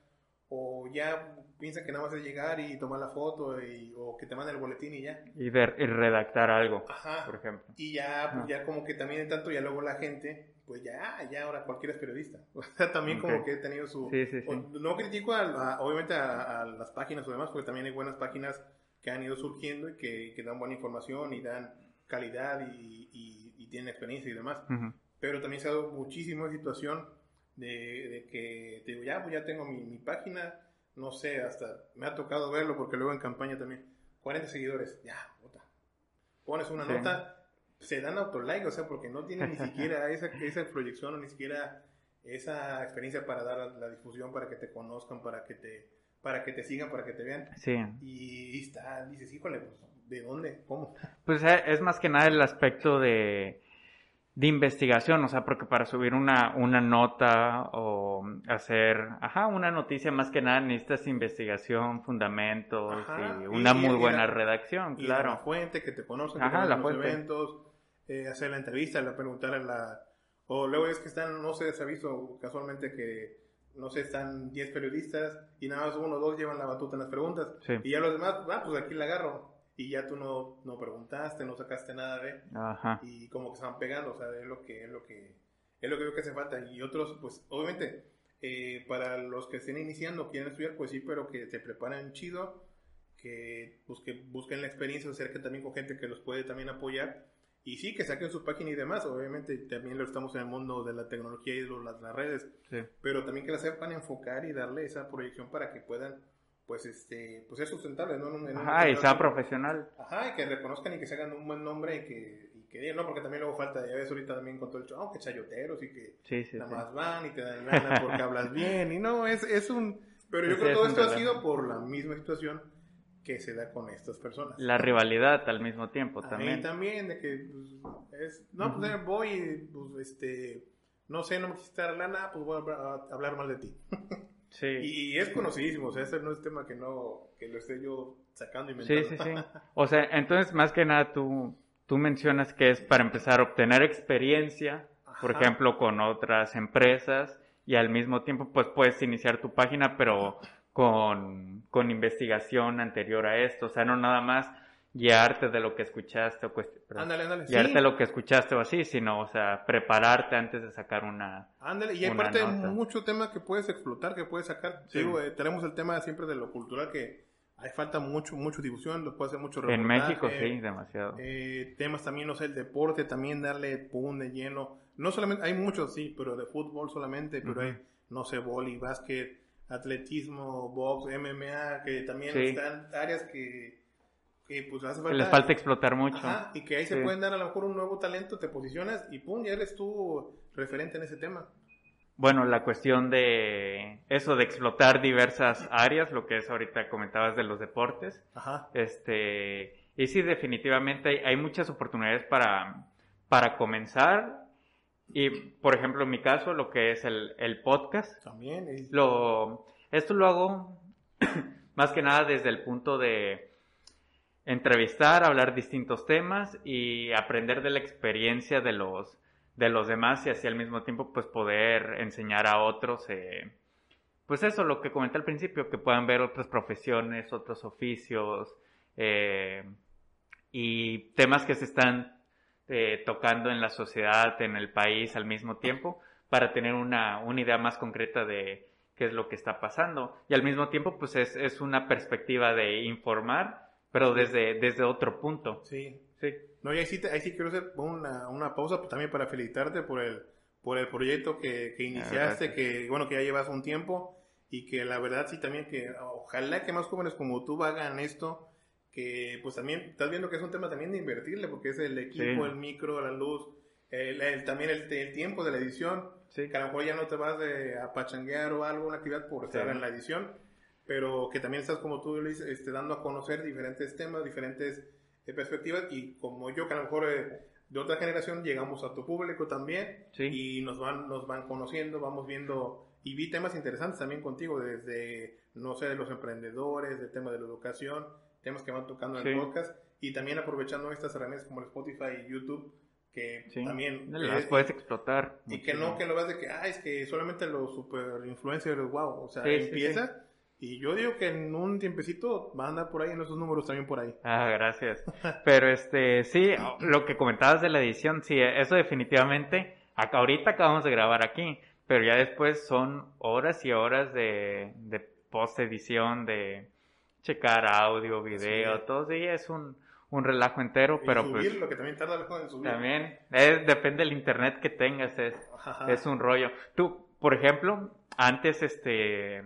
Speaker 2: o ya piensan que nada más es llegar y tomar la foto y, o que te manden el boletín y ya.
Speaker 1: Y, de- y redactar algo,
Speaker 2: Ajá.
Speaker 1: por ejemplo.
Speaker 2: Y ya, pues
Speaker 1: Ah.
Speaker 2: ya como que también en tanto ya luego la gente, pues ya, ya ahora cualquiera es periodista. <laughs> O sea, también
Speaker 1: Ok.
Speaker 2: como que he tenido su...
Speaker 1: Sí, sí, sí.
Speaker 2: o- no critico a, a- obviamente a, a las páginas o demás, porque también hay buenas páginas que han ido surgiendo y que, que dan buena información y dan calidad y, y- y tienen experiencia y demás.
Speaker 1: Ujú.
Speaker 2: Pero también se ha dado muchísimo situación de, de que te digo, ya, pues ya tengo mi, mi página, no sé, hasta me ha tocado verlo porque luego en campaña también, 40 seguidores, ya, puta. Pones una
Speaker 1: Sí.
Speaker 2: nota, se dan autolike, o sea, porque no tienen ni <laughs> siquiera esa, esa proyección o ni siquiera esa experiencia para dar la, la difusión, para que te conozcan, para que te, para que te sigan, para que te vean.
Speaker 1: Sí.
Speaker 2: Y está, dices, híjole, pues, ¿de dónde? ¿Cómo?
Speaker 1: Pues eh, es más que nada el aspecto de, de investigación, o sea, porque para subir una, una nota o hacer, ajá, una noticia más que nada necesitas investigación, fundamentos
Speaker 2: Ajá,
Speaker 1: y una
Speaker 2: y-
Speaker 1: muy
Speaker 2: y
Speaker 1: buena
Speaker 2: la-
Speaker 1: redacción,
Speaker 2: Y la
Speaker 1: claro.
Speaker 2: fuente, que te conozcan,
Speaker 1: Ajá,
Speaker 2: que
Speaker 1: la
Speaker 2: los
Speaker 1: fuente.
Speaker 2: eventos, eh, hacer la entrevista, la preguntar a la... O luego es que están, no sé, se ha visto casualmente que, no sé, están 10 periodistas y nada más uno o dos llevan la batuta en las preguntas.
Speaker 1: Sí.
Speaker 2: Y ya los demás, ah, pues aquí la agarro. Y ya tú no, no preguntaste, no sacaste nada de,
Speaker 1: Ajá.
Speaker 2: y como que se van pegando, o sea, es lo que, es lo que, es lo que veo que hace falta. Y otros, pues, obviamente, eh, para los que estén iniciando, quieren estudiar, pues sí, pero que se preparen chido, que, pues, que busquen la experiencia, acerquen también con gente que los puede también apoyar. Y sí, que saquen su página y demás. Obviamente, también lo estamos en el mundo de la tecnología y de las, las redes.
Speaker 1: Sí.
Speaker 2: Pero también que la sepan enfocar y darle esa proyección para que puedan, pues, este, pues ser sustentables, ¿no? En un- en un-
Speaker 1: Ajá, y
Speaker 2: un-
Speaker 1: sea profesional.
Speaker 2: Ajá, y que reconozcan y que se hagan un buen nombre y que, y que ¿no? Porque también luego falta, ya ves ahorita también con todo el show, oh, que chayoteros y que
Speaker 1: Sí, sí,
Speaker 2: nada
Speaker 1: sí.
Speaker 2: más van y te dan lana porque <laughs> hablas bien y no, es, es un... Pero yo creo que todo
Speaker 1: es
Speaker 2: esto ha sido por la misma situación que se da con estas personas.
Speaker 1: La rivalidad al mismo tiempo
Speaker 2: Ahí
Speaker 1: también.
Speaker 2: también, de que, pues, es, no, pues eh, voy y, pues, este, no sé, no me quisiste dar lana, pues voy a a hablar mal de ti. <laughs>
Speaker 1: Sí.
Speaker 2: Y, es conocidísimo, o sea, ese no es tema que no, que lo esté yo sacando y
Speaker 1: Sí,
Speaker 2: inventando.
Speaker 1: sí, sí. <laughs> O sea, entonces más que nada tú, tú mencionas que es para empezar a obtener experiencia, por ejemplo, con otras empresas y al mismo tiempo pues puedes iniciar tu página, pero con, con investigación anterior a esto. O sea, no nada más guiarte de lo que escuchaste o perdón,
Speaker 2: Ándale, ándale.
Speaker 1: guiarte
Speaker 2: sí.
Speaker 1: de lo que escuchaste o así, sino, o sea, prepararte antes de sacar una...
Speaker 2: Ándale, y aparte hay
Speaker 1: nota.
Speaker 2: mucho tema que puedes explotar, que puedes sacar.
Speaker 1: Sí.
Speaker 2: Digo, eh, tenemos el tema siempre de lo cultural que hay falta mucho, mucho difusión, lo puede hacer mucho
Speaker 1: En México, sí, demasiado.
Speaker 2: eh, temas también, no sé, el deporte, también darle pum de lleno. No solamente, hay muchos, sí, pero de fútbol solamente, pero hay, no sé, boli, básquet, atletismo, box, MMA, que también
Speaker 1: Sí.
Speaker 2: están áreas que, que pues hace falta.
Speaker 1: les falta explotar mucho.
Speaker 2: Ajá, y que ahí se pueden dar a lo mejor un nuevo talento, te posicionas y pum, ya eres tú referente en ese tema.
Speaker 1: Bueno, la cuestión de eso de explotar diversas áreas, lo que es ahorita comentabas de los deportes,
Speaker 2: Ajá.
Speaker 1: este, y sí, definitivamente hay, hay muchas oportunidades para, para comenzar. Y, por ejemplo, en mi caso, lo que es el, el podcast,
Speaker 2: También. y-
Speaker 1: lo, esto lo hago <clears throat> más que nada desde el punto de entrevistar, hablar distintos temas y aprender de la experiencia de los, de los demás y así al mismo tiempo pues poder enseñar a otros, eh, pues eso, lo que comenté al principio, que puedan ver otras profesiones, otros oficios eh, y temas que se están eh, tocando en la sociedad, en el país al mismo tiempo, para tener una, una idea más concreta de qué es lo que está pasando. Y al mismo tiempo, pues es, es una perspectiva de informar, pero desde, desde otro punto.
Speaker 2: Sí.
Speaker 1: Sí.
Speaker 2: No, y ahí sí, te- ahí sí quiero hacer una, una pausa pues, también para felicitarte por el, por el proyecto que, que iniciaste,
Speaker 1: gracias.
Speaker 2: que bueno, que ya llevas un tiempo y que la verdad sí también que ojalá que más jóvenes como tú hagan esto, que pues también estás viendo que es un tema también de invertirle, porque es el equipo,
Speaker 1: Sí.
Speaker 2: el micro, la luz, el, el- también el, el tiempo de la edición,
Speaker 1: Sí.
Speaker 2: que a lo mejor ya no te vas de, a pachanguear o algo, una actividad por estar
Speaker 1: Sí.
Speaker 2: en la edición, pero que también estás como tú, Luis, este, dando a conocer diferentes temas, diferentes eh, perspectivas y como yo que a lo mejor eh, de otra generación llegamos a tu público también
Speaker 1: Sí.
Speaker 2: y nos van, nos van conociendo, vamos viendo y vi temas interesantes también contigo, desde, no sé, de los emprendedores, del tema de la educación, temas que van tocando en
Speaker 1: Sí.
Speaker 2: el podcast y también aprovechando estas herramientas como el Spotify y YouTube que
Speaker 1: Sí.
Speaker 2: también
Speaker 1: Las
Speaker 2: eh,
Speaker 1: puedes explotar.
Speaker 2: y que no
Speaker 1: muchísimo.
Speaker 2: que lo vas de que, ah, es que solamente los super influencers, wow, o sea,
Speaker 1: sí,
Speaker 2: empieza. Y yo digo que en un tiempecito van a andar por ahí en esos números también por ahí.
Speaker 1: Ah, gracias. <laughs> Pero este, sí, lo que comentabas de la edición, sí, eso definitivamente, acá ahorita acabamos de grabar aquí, pero ya después son horas y horas de, de post edición, de checar audio, video,
Speaker 2: Sí.
Speaker 1: todo, sí, es un, un relajo entero,
Speaker 2: Y
Speaker 1: pero
Speaker 2: subir,
Speaker 1: pues
Speaker 2: lo que también tarda algo en subir.
Speaker 1: también, es, depende del internet que tengas, es,
Speaker 2: Ajá.
Speaker 1: es un rollo. Tú, por ejemplo, antes, este,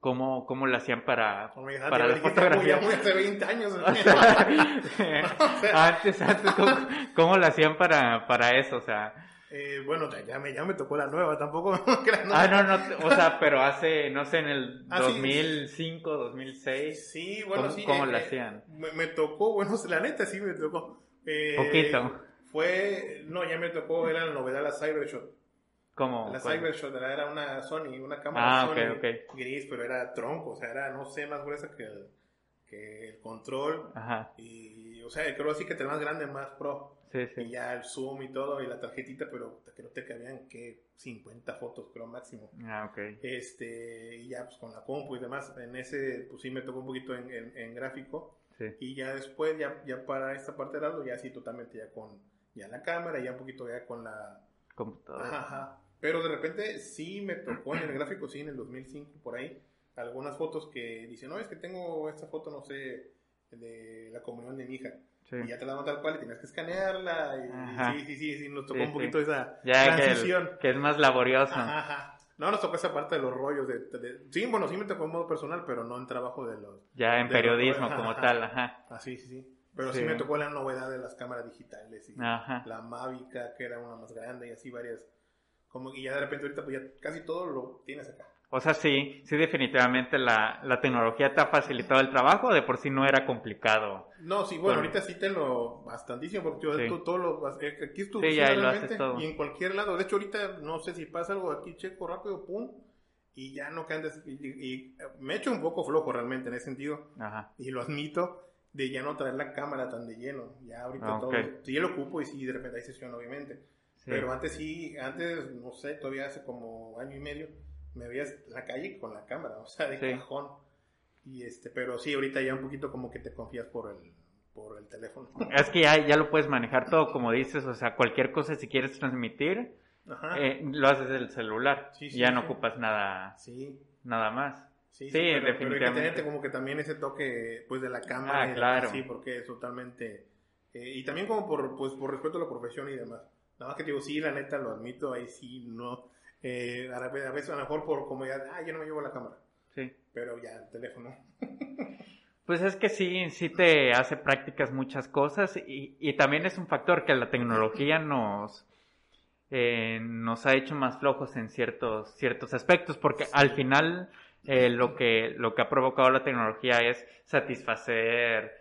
Speaker 1: ¿cómo, cómo lo hacían para,
Speaker 2: Oh God,
Speaker 1: para
Speaker 2: ya
Speaker 1: la
Speaker 2: dijiste,
Speaker 1: fotografía?
Speaker 2: Ya muy hace 20 años. <laughs> <laughs>
Speaker 1: O sea, antes, antes, ¿cómo, cómo lo hacían para, para eso? O sea,
Speaker 2: Eh, bueno, ya me, ya me tocó la nueva, tampoco <laughs>
Speaker 1: ah, no, no, o sea, pero hace, no sé, en el
Speaker 2: Ah, sí.
Speaker 1: 2005, 2006,
Speaker 2: Sí, bueno,
Speaker 1: ¿cómo,
Speaker 2: sí.
Speaker 1: cómo
Speaker 2: eh,
Speaker 1: lo
Speaker 2: eh,
Speaker 1: hacían?
Speaker 2: Me, me tocó, bueno, la neta sí me tocó. Eh,
Speaker 1: Poquito.
Speaker 2: Fue, no, ya me tocó, era la novedad la Cybershot.
Speaker 1: ¿Cómo?
Speaker 2: La? Cybershot era una Sony, una cámara
Speaker 1: Ah,
Speaker 2: Sony gris, pero era tronco, o sea, era, no sé, más gruesa que el, que el control.
Speaker 1: Ajá,
Speaker 2: Y, o sea, creo así que el más grande, más pro.
Speaker 1: sí,
Speaker 2: Y
Speaker 1: sí.
Speaker 2: ya el zoom y todo, y la tarjetita, pero que no te cabían que 50 fotos, creo máximo.
Speaker 1: Ah, ok.
Speaker 2: Este, y ya pues con la compu y demás, en ese, pues sí me tocó un poquito en, en- en gráfico. Y ya después, ya, ya para esta parte de lado, ya sí totalmente ya con ya la cámara, ya un poquito ya con la
Speaker 1: computadora.
Speaker 2: Ajá, Pero de repente sí me tocó en el gráfico, sí, en el 2005, por ahí, algunas fotos que dicen, no, es que tengo esta foto, no sé, de la comunión de mi hija. Y ya te la dan tal cual y tienes que escanearla. Y, sí, sí, sí, sí, nos tocó un poquito esa transición.
Speaker 1: Que, es más laborioso.
Speaker 2: Ajá, No nos tocó esa parte de los rollos. De, sí, bueno, sí me tocó en modo personal, pero no en trabajo de los.
Speaker 1: Ya en periodismo como tal, ajá.
Speaker 2: Ah, sí, sí, sí. Pero sí. me tocó la novedad de las cámaras digitales y la Mavica, que era una más grande y así varias. Como, y ya de repente ahorita pues ya casi todo lo tienes acá.
Speaker 1: O sea, sí, sí definitivamente la, la tecnología te ha facilitado el trabajo, de por sí no era complicado.
Speaker 2: No, sí, bueno, ahorita sí te lo bastantísimo, porque yo todo lo, eh, aquí estuve
Speaker 1: sí, y
Speaker 2: en cualquier lado. De hecho, ahorita no sé si pasa algo aquí, checo rápido, pum, y ya no quedan, y, me he hecho un poco flojo realmente en ese sentido, Ajá. y lo admito, de ya no traer la cámara tan de lleno. Ya ahorita ah, todo, sí lo ocupo y sí, de repente hay sesión, obviamente. Pero antes sí, antes, no sé, todavía hace como año y medio, me veías la calle con la cámara, o sea, de cajón. Y este, pero sí, ahorita ya un poquito como que te confías por el, por el teléfono.
Speaker 1: Es que ya, ya lo puedes manejar todo, como dices, o sea, cualquier cosa si quieres transmitir, eh, lo haces del celular. ya no ocupas nada, nada más.
Speaker 2: Sí, pero, definitivamente. Pero como que también ese toque, pues, de la cámara.
Speaker 1: Ah, claro.
Speaker 2: Sí, porque es totalmente... Eh, y también como por, pues, por respeto a la profesión y demás. Nada más que digo, sí, la neta, lo admito, ahí sí, no eh, a veces a lo mejor por comodidad, ah, yo no me llevo la cámara.
Speaker 1: Sí.
Speaker 2: Pero ya el teléfono. <laughs>
Speaker 1: Pues es que sí, sí te hace prácticas muchas cosas y, y también es un factor que la tecnología nos, eh, nos ha hecho más flojos en ciertos, ciertos aspectos porque al final eh, lo, que, lo que ha provocado la tecnología es satisfacer,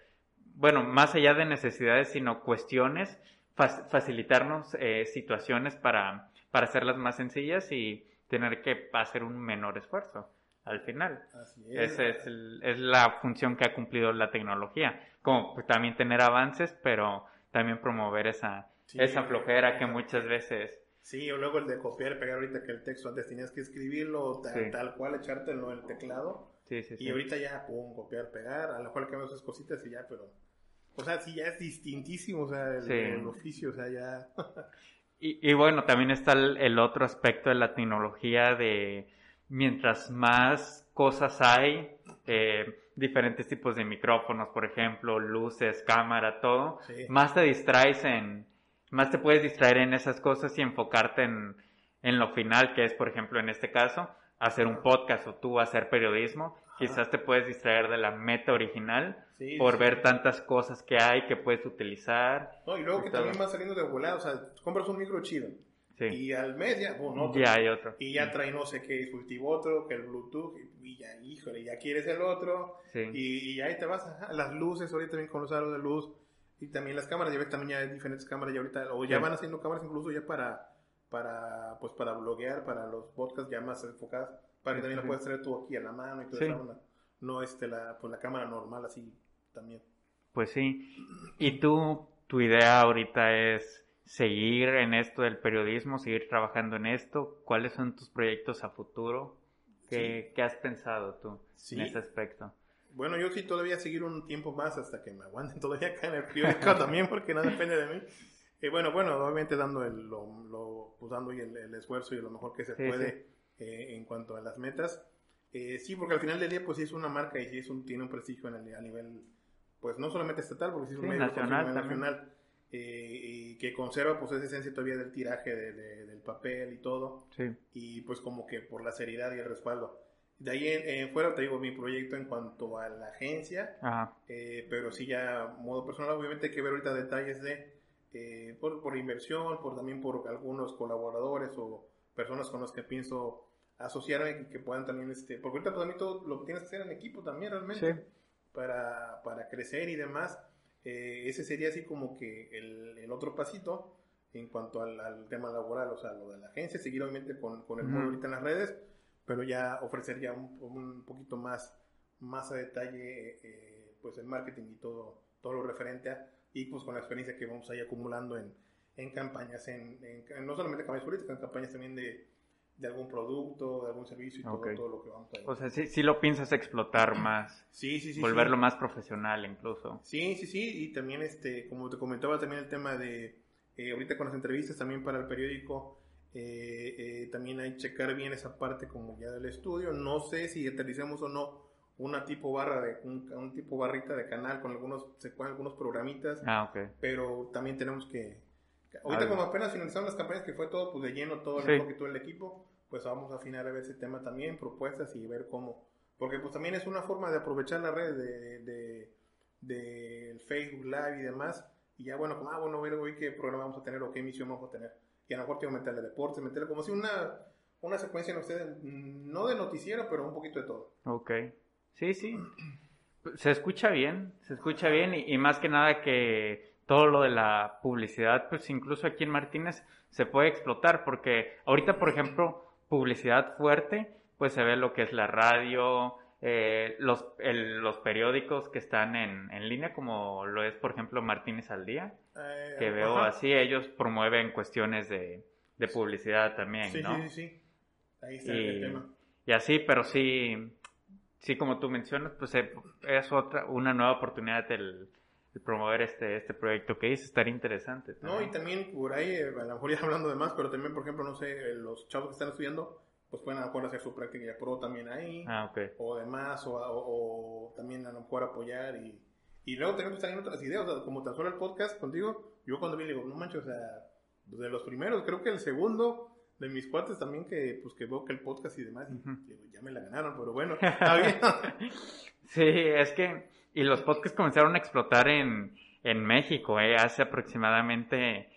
Speaker 1: bueno, más allá de necesidades, sino cuestiones, facilitarnos eh, situaciones para para hacerlas más sencillas y tener que hacer un menor esfuerzo al final.
Speaker 2: Así es.
Speaker 1: Esa es, es, la función que ha cumplido la tecnología. Como pues, también tener avances, pero también promover esa, esa flojera que muchas veces...
Speaker 2: Sí, o luego el de copiar y pegar ahorita que el texto antes tenías que escribirlo tal, cual, echártelo en el teclado.
Speaker 1: Sí, sí,
Speaker 2: y ahorita ya, pum, copiar, pegar, a lo mejor cambias esas cositas y ya, pero... O sea, sí, ya es distintísimo, o sea, el, el oficio, o sea, ya... <laughs>
Speaker 1: Y, bueno, también está el, otro aspecto de la tecnología de mientras más cosas hay, eh, diferentes tipos de micrófonos, por ejemplo, luces, cámara, todo, más te distraes en, más te puedes distraer en esas cosas y enfocarte en, en lo final, que es, por ejemplo, en este caso, hacer un podcast o tú hacer periodismo, quizás te puedes distraer de la meta original por ver tantas cosas que hay que puedes utilizar.
Speaker 2: No, y luego que también va saliendo de volada, o sea, compras un micro chido. Y al mes ya, bueno,
Speaker 1: otro. Ya hay otro.
Speaker 2: Y ya trae no sé qué dispositivo otro, que el Bluetooth, y ya, híjole, ya quieres el otro. Y, y ahí te vas, las luces, ahorita también con los aros de luz. Y también las cámaras, ya ves también ya hay diferentes cámaras ya ahorita, o ya van haciendo cámaras incluso ya para, para, pues para bloguear, para los podcasts ya más enfocadas para que también lo puedas traer tú aquí a la mano y toda esa onda. No este, la, pues la cámara normal así también.
Speaker 1: Pues sí. ¿Y tú, tu idea ahorita es seguir en esto del periodismo, seguir trabajando en esto? ¿Cuáles son tus proyectos a futuro? ¿Qué, ¿qué has pensado tú en ese aspecto?
Speaker 2: Bueno, yo sí todavía seguir un tiempo más hasta que me aguanten <laughs> todavía acá en el periódico también, porque no depende de mí. Eh, bueno, bueno, obviamente dando el, lo, lo pues dando el, el, esfuerzo y lo mejor que se puede eh, en cuanto a las metas. Eh, sí, porque al final del día, pues sí es una marca y sí es un, tiene un prestigio a nivel, pues no solamente estatal, porque sí es un medio
Speaker 1: nacional,
Speaker 2: nacional eh, y que conserva pues esa esencia todavía del tiraje del papel y todo. Y pues como que por la seriedad y el respaldo. De ahí en, fuera te digo mi proyecto en cuanto a la agencia, pero sí ya modo personal, obviamente hay que ver ahorita detalles de, por, por inversión, por también por algunos colaboradores o personas con las que pienso asociarme y que puedan también, este, porque ahorita también todo lo tienes que hacer en equipo también realmente, para, para crecer y demás. Eh, ese sería así como que el, el otro pasito en cuanto al, tema laboral, o sea, lo de la agencia, seguir obviamente con, con el uh ahorita en las redes, pero ya ofrecer ya un, un poquito más, más a detalle eh, pues el marketing y todo, todo lo referente a, y pues con la experiencia que vamos ahí acumulando en, en campañas, en, no solamente campañas políticas, en campañas también de, de algún producto, de algún servicio y todo, todo, lo que vamos a
Speaker 1: O sea, sí, lo piensas explotar más.
Speaker 2: Sí, sí, sí.
Speaker 1: Volverlo más profesional incluso.
Speaker 2: Sí, sí, sí. Y también, este, como te comentaba, también el tema de, eh, ahorita con las entrevistas también para el periódico, eh, eh, también hay que checar bien esa parte como ya del estudio. No sé si utilicemos o no una tipo barra de un, tipo barrita de canal con algunos se algunos programitas
Speaker 1: ah, okay.
Speaker 2: pero también tenemos que ahorita como apenas finalizaron las campañas que fue todo pues de lleno todo el el equipo pues vamos a afinar a ver ese tema también propuestas y ver cómo porque pues también es una forma de aprovechar la red de, de, Facebook Live y demás y ya bueno como ah bueno ver hoy qué programa vamos a tener o qué emisión vamos a tener y a lo mejor que meterle deporte meterle como si una una secuencia en ustedes no de noticiero pero un poquito de todo
Speaker 1: Ok. Sí, sí. Se escucha bien, se escucha bien y, más que nada que todo lo de la publicidad, pues incluso aquí en Martínez se puede explotar porque ahorita, por ejemplo, publicidad fuerte, pues se ve lo que es la radio, eh, los, los periódicos que están en, en, línea, como lo es, por ejemplo, Martínez al Día, eh, que veo así, ellos promueven cuestiones de, de publicidad también,
Speaker 2: sí,
Speaker 1: ¿no?
Speaker 2: Sí, sí, sí. Ahí está el tema.
Speaker 1: Y así, pero sí, sí, como tú mencionas, pues eh, es otra, una nueva oportunidad del, promover este, este proyecto que es estar interesante.
Speaker 2: No, y también por ahí, eh, a lo mejor ya hablando de más, pero también, por ejemplo, no sé, los chavos que están estudiando, pues pueden a lo mejor hacer su práctica ya pro también ahí,
Speaker 1: ah, okay.
Speaker 2: o demás, o, o, también a lo mejor apoyar y, y luego tenemos también otras ideas, o sea, como tan solo el podcast contigo, yo cuando vi digo, no manches, o sea, de los primeros, creo que el segundo de mis cuates también que pues que veo que el podcast y demás, ya me la ganaron, pero bueno, está bien. <laughs>
Speaker 1: sí, es que y los podcasts comenzaron a explotar en, en México, ¿eh? hace aproximadamente,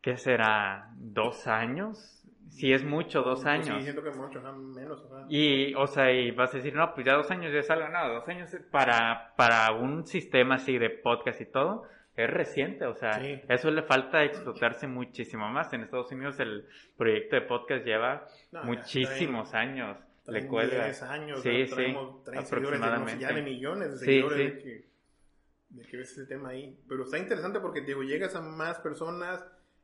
Speaker 1: ¿qué será? ¿Dos años? Si es mucho, dos años.
Speaker 2: Sí, siento que mucho, menos.
Speaker 1: Y, o sea, y vas a decir, no, pues ya dos años ya salga, no, dos años para, para un sistema así de podcast y todo, es reciente, o sea, eso le falta explotarse muchísimo más. En Estados Unidos el proyecto de podcast lleva muchísimos años. Le cuelga.
Speaker 2: años,
Speaker 1: sí, sí, aproximadamente.
Speaker 2: ya de millones de seguidores de, que, de que ves ese tema ahí. Pero está interesante porque digo, llegas a más personas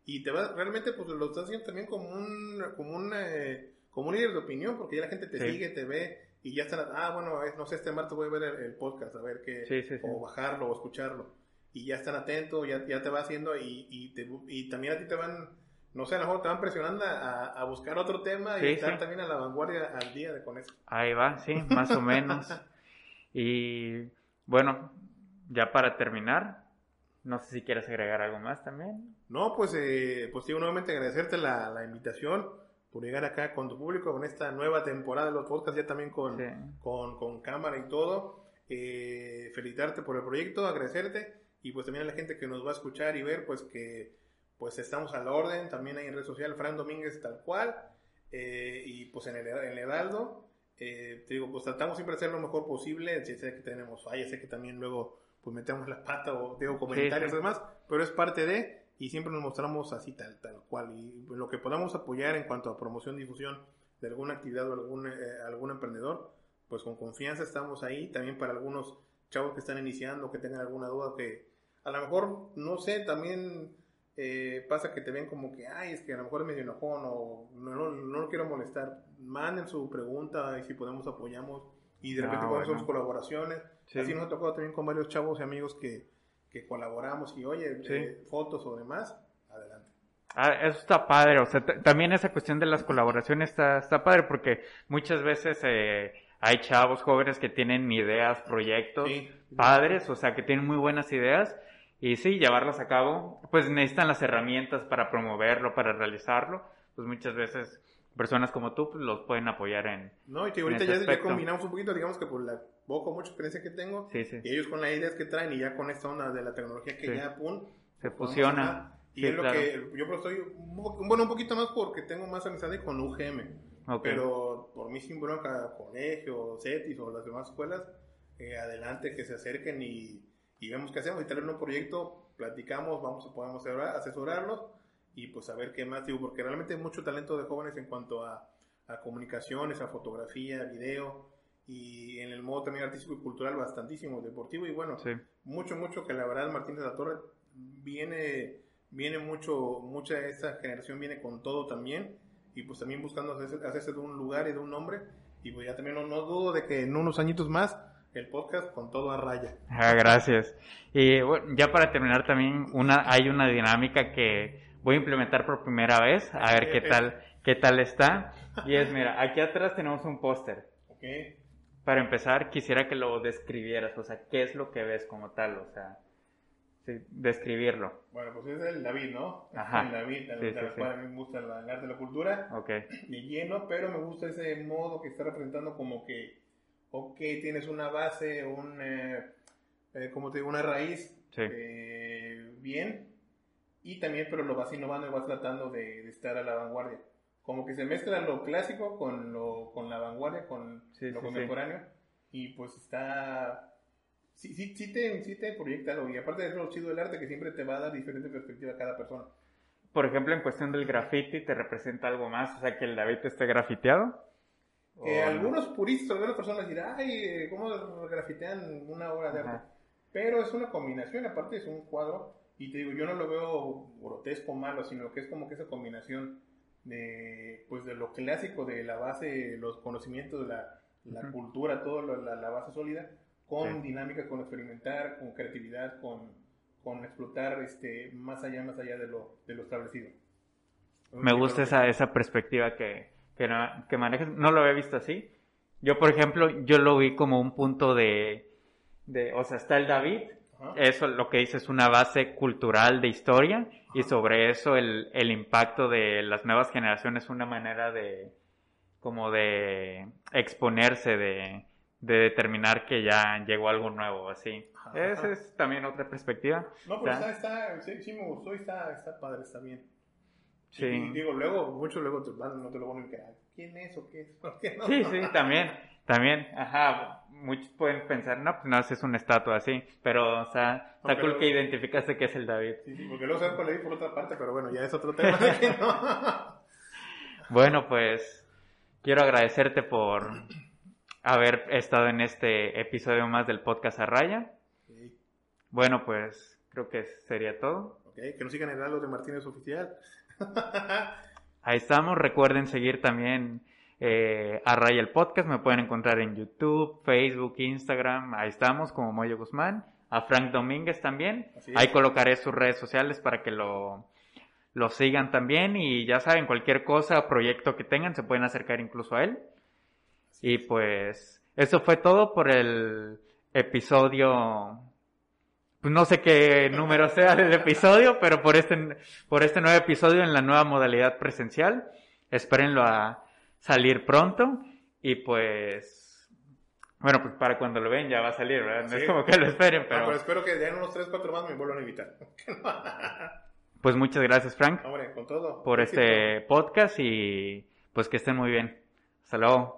Speaker 2: y te vas, realmente pues lo estás haciendo también como un, como un, eh, como un líder de opinión porque ya la gente te sigue, te ve y ya están, ah, bueno, no sé, este martes voy a ver el, podcast, a ver qué, o bajarlo o escucharlo y ya están atentos, ya, ya te va haciendo y, y, te, y también a ti te van, no sé, a lo mejor te van presionando a, a buscar otro tema y estar también a la vanguardia al día de con eso.
Speaker 1: Ahí va, sí, más o menos. <laughs> y bueno, ya para terminar, no sé si quieres agregar algo más también.
Speaker 2: No, pues, eh, pues digo nuevamente agradecerte la, la, invitación por llegar acá con tu público con esta nueva temporada de los podcasts, ya también con, con, con, cámara y todo. Eh, felicitarte por el proyecto, agradecerte y pues también a la gente que nos va a escuchar y ver, pues que pues estamos a la orden, también hay en red social Fran Domínguez tal cual, eh, y pues en el, en Heraldo, eh, te digo, pues tratamos siempre de hacer lo mejor posible, sé que tenemos fallas, sé que también luego pues metemos las patas o digo comentarios y demás, pero es parte de, y siempre nos mostramos así tal, tal cual, y lo que podamos apoyar en cuanto a promoción, difusión de alguna actividad o algún, eh, algún emprendedor, pues con confianza estamos ahí, también para algunos chavos que están iniciando, que tengan alguna duda, que a lo mejor, no sé, también eh, pasa que te ven como que, ay, es que a lo mejor es medio enojón o no, no, no lo quiero molestar. Manden su pregunta y si podemos apoyamos y de repente ah, podemos hacer colaboraciones. Así nos ha tocado también con varios chavos y amigos que, que colaboramos y oye, eh, fotos o demás, adelante.
Speaker 1: Ah, eso está padre, o sea, también esa cuestión de las colaboraciones está, está padre porque muchas veces eh, hay chavos jóvenes que tienen ideas, proyectos, padres, o sea, que tienen muy buenas ideas y sí, llevarlas a cabo, pues necesitan las herramientas para promoverlo, para realizarlo, pues muchas veces personas como tú pues, los pueden apoyar en
Speaker 2: No, y que ahorita ya, combinamos un poquito, digamos que por la poco mucha experiencia que tengo, y ellos con las ideas que traen y ya con esta onda de la tecnología que ya, pum,
Speaker 1: se fusiona.
Speaker 2: Y es lo que yo estoy, bueno, un poquito más porque tengo más amistad con UGM. Pero por mí sin bronca, colegio, CETIS o las demás escuelas, eh, adelante que se acerquen y, y vemos qué hacemos. Y tal un proyecto, platicamos, vamos podemos asesorarlos y pues a ver qué más digo, porque realmente hay mucho talento de jóvenes en cuanto a, a comunicaciones, a fotografía, video y en el modo también artístico y cultural bastantísimo, deportivo y bueno, mucho, mucho que la verdad Martínez de la Torre viene, viene mucho, mucha de esta generación viene con todo también y pues también buscando hacerse, hacerse de un lugar y de un nombre. Y pues ya también no, no dudo de que en unos añitos más el podcast con todo a raya.
Speaker 1: Ah, gracias. Y bueno, ya para terminar también una hay una dinámica que voy a implementar por primera vez, a ver qué tal qué tal está. Y es, mira, aquí atrás tenemos un póster.
Speaker 2: Ok.
Speaker 1: Para empezar, quisiera que lo describieras, o sea, ¿qué es lo que ves como tal? O sea, sí, describirlo.
Speaker 2: Bueno, pues es el David, ¿no?
Speaker 1: Ajá.
Speaker 2: El David, el,
Speaker 1: Sí, sí,
Speaker 2: cual a mí me gusta el arte de la cultura.
Speaker 1: Ok,
Speaker 2: me lleno, pero me gusta ese modo que está representando como que, ok, tienes una base, un, eh, eh, como te digo, una raíz,
Speaker 1: Sí.
Speaker 2: eh, bien, y también, pero lo vas innovando y vas tratando de, de estar a la vanguardia. Como que se mezcla lo clásico con, lo, con la vanguardia, con
Speaker 1: Sí,
Speaker 2: lo
Speaker 1: sí,
Speaker 2: contemporáneo, y pues está... Sí, sí, sí, te, sí te proyecta algo, y aparte de eso, lo chido del arte que siempre te va a dar diferente perspectiva a cada persona.
Speaker 1: Por ejemplo, en cuestión del graffiti, ¿te representa algo más? O sea, que el David esté grafiteado.
Speaker 2: Que algunos puristas, algunas personas dirán, ay, ¿cómo grafitean una obra de arte?
Speaker 1: Ajá.
Speaker 2: Pero es una combinación, aparte es un cuadro, y te digo, yo no lo veo grotesco malo, sino que es como que esa combinación de, pues de lo clásico, de la base, los conocimientos, de la, la
Speaker 1: Ujú.
Speaker 2: cultura, todo lo- la, la base sólida, con
Speaker 1: Sí.
Speaker 2: dinámica, con experimentar, con creatividad, con, con explotar este, más allá, más allá de lo, de lo establecido.
Speaker 1: Me gusta esa, esa perspectiva que, que, no- que manejas. No lo había visto así. Yo, por ejemplo, yo lo vi como un punto de, de o sea, está el David. Eso lo que dice es una base cultural de historia y sobre eso el, el impacto de las nuevas generaciones, una manera de como de exponerse, de, de determinar que ya llegó algo nuevo, así. Esa es también otra perspectiva.
Speaker 2: No, pero
Speaker 1: Está-
Speaker 2: está, está, sí, sí me gustó está, está padre, está bien.
Speaker 1: Sí.
Speaker 2: Y digo, luego, muchos luego te van, no te lo van a quedar. ¿Quién es o qué es? <laughs> ¿Por qué no?
Speaker 1: Sí, sí, también, también, ajá, muchos pueden pensar, no, pues no, es una estatua así, pero, o sea, está cool que identificaste que es el David.
Speaker 2: Sí, sí, porque luego se va a leer por otra parte, pero bueno, ya es otro tema. de <laughs> que no.
Speaker 1: Bueno, pues, quiero agradecerte por haber estado en este episodio más del podcast a raya.
Speaker 2: Sí,
Speaker 1: Bueno, pues, creo que sería todo.
Speaker 2: ok, que nos sigan en el halo de Martínez Oficial.
Speaker 1: Ahí estamos, recuerden seguir también eh, a Raya el Podcast, me pueden encontrar en YouTube, Facebook, Instagram, ahí estamos como Moyo Guzmán, a Frank Domínguez también, ahí colocaré sus redes sociales para que lo, lo sigan también. Y ya saben, cualquier cosa, proyecto que tengan, se pueden acercar incluso a él. Y pues eso fue todo por el episodio, no sé qué número sea del episodio, pero por este, por este nuevo episodio en la nueva modalidad presencial. Espérenlo a salir pronto y pues, bueno, pues para cuando lo ven ya va a salir, ¿verdad? No
Speaker 2: Sí.
Speaker 1: es como que lo esperen,
Speaker 2: No, pero
Speaker 1: pero
Speaker 2: espero que ya en unos 3, 4 más me vuelvan a invitar. <laughs>
Speaker 1: pues muchas gracias Frank
Speaker 2: Hombre, con todo.
Speaker 1: por
Speaker 2: Éxito.
Speaker 1: este podcast y pues que estén muy bien. Hasta luego.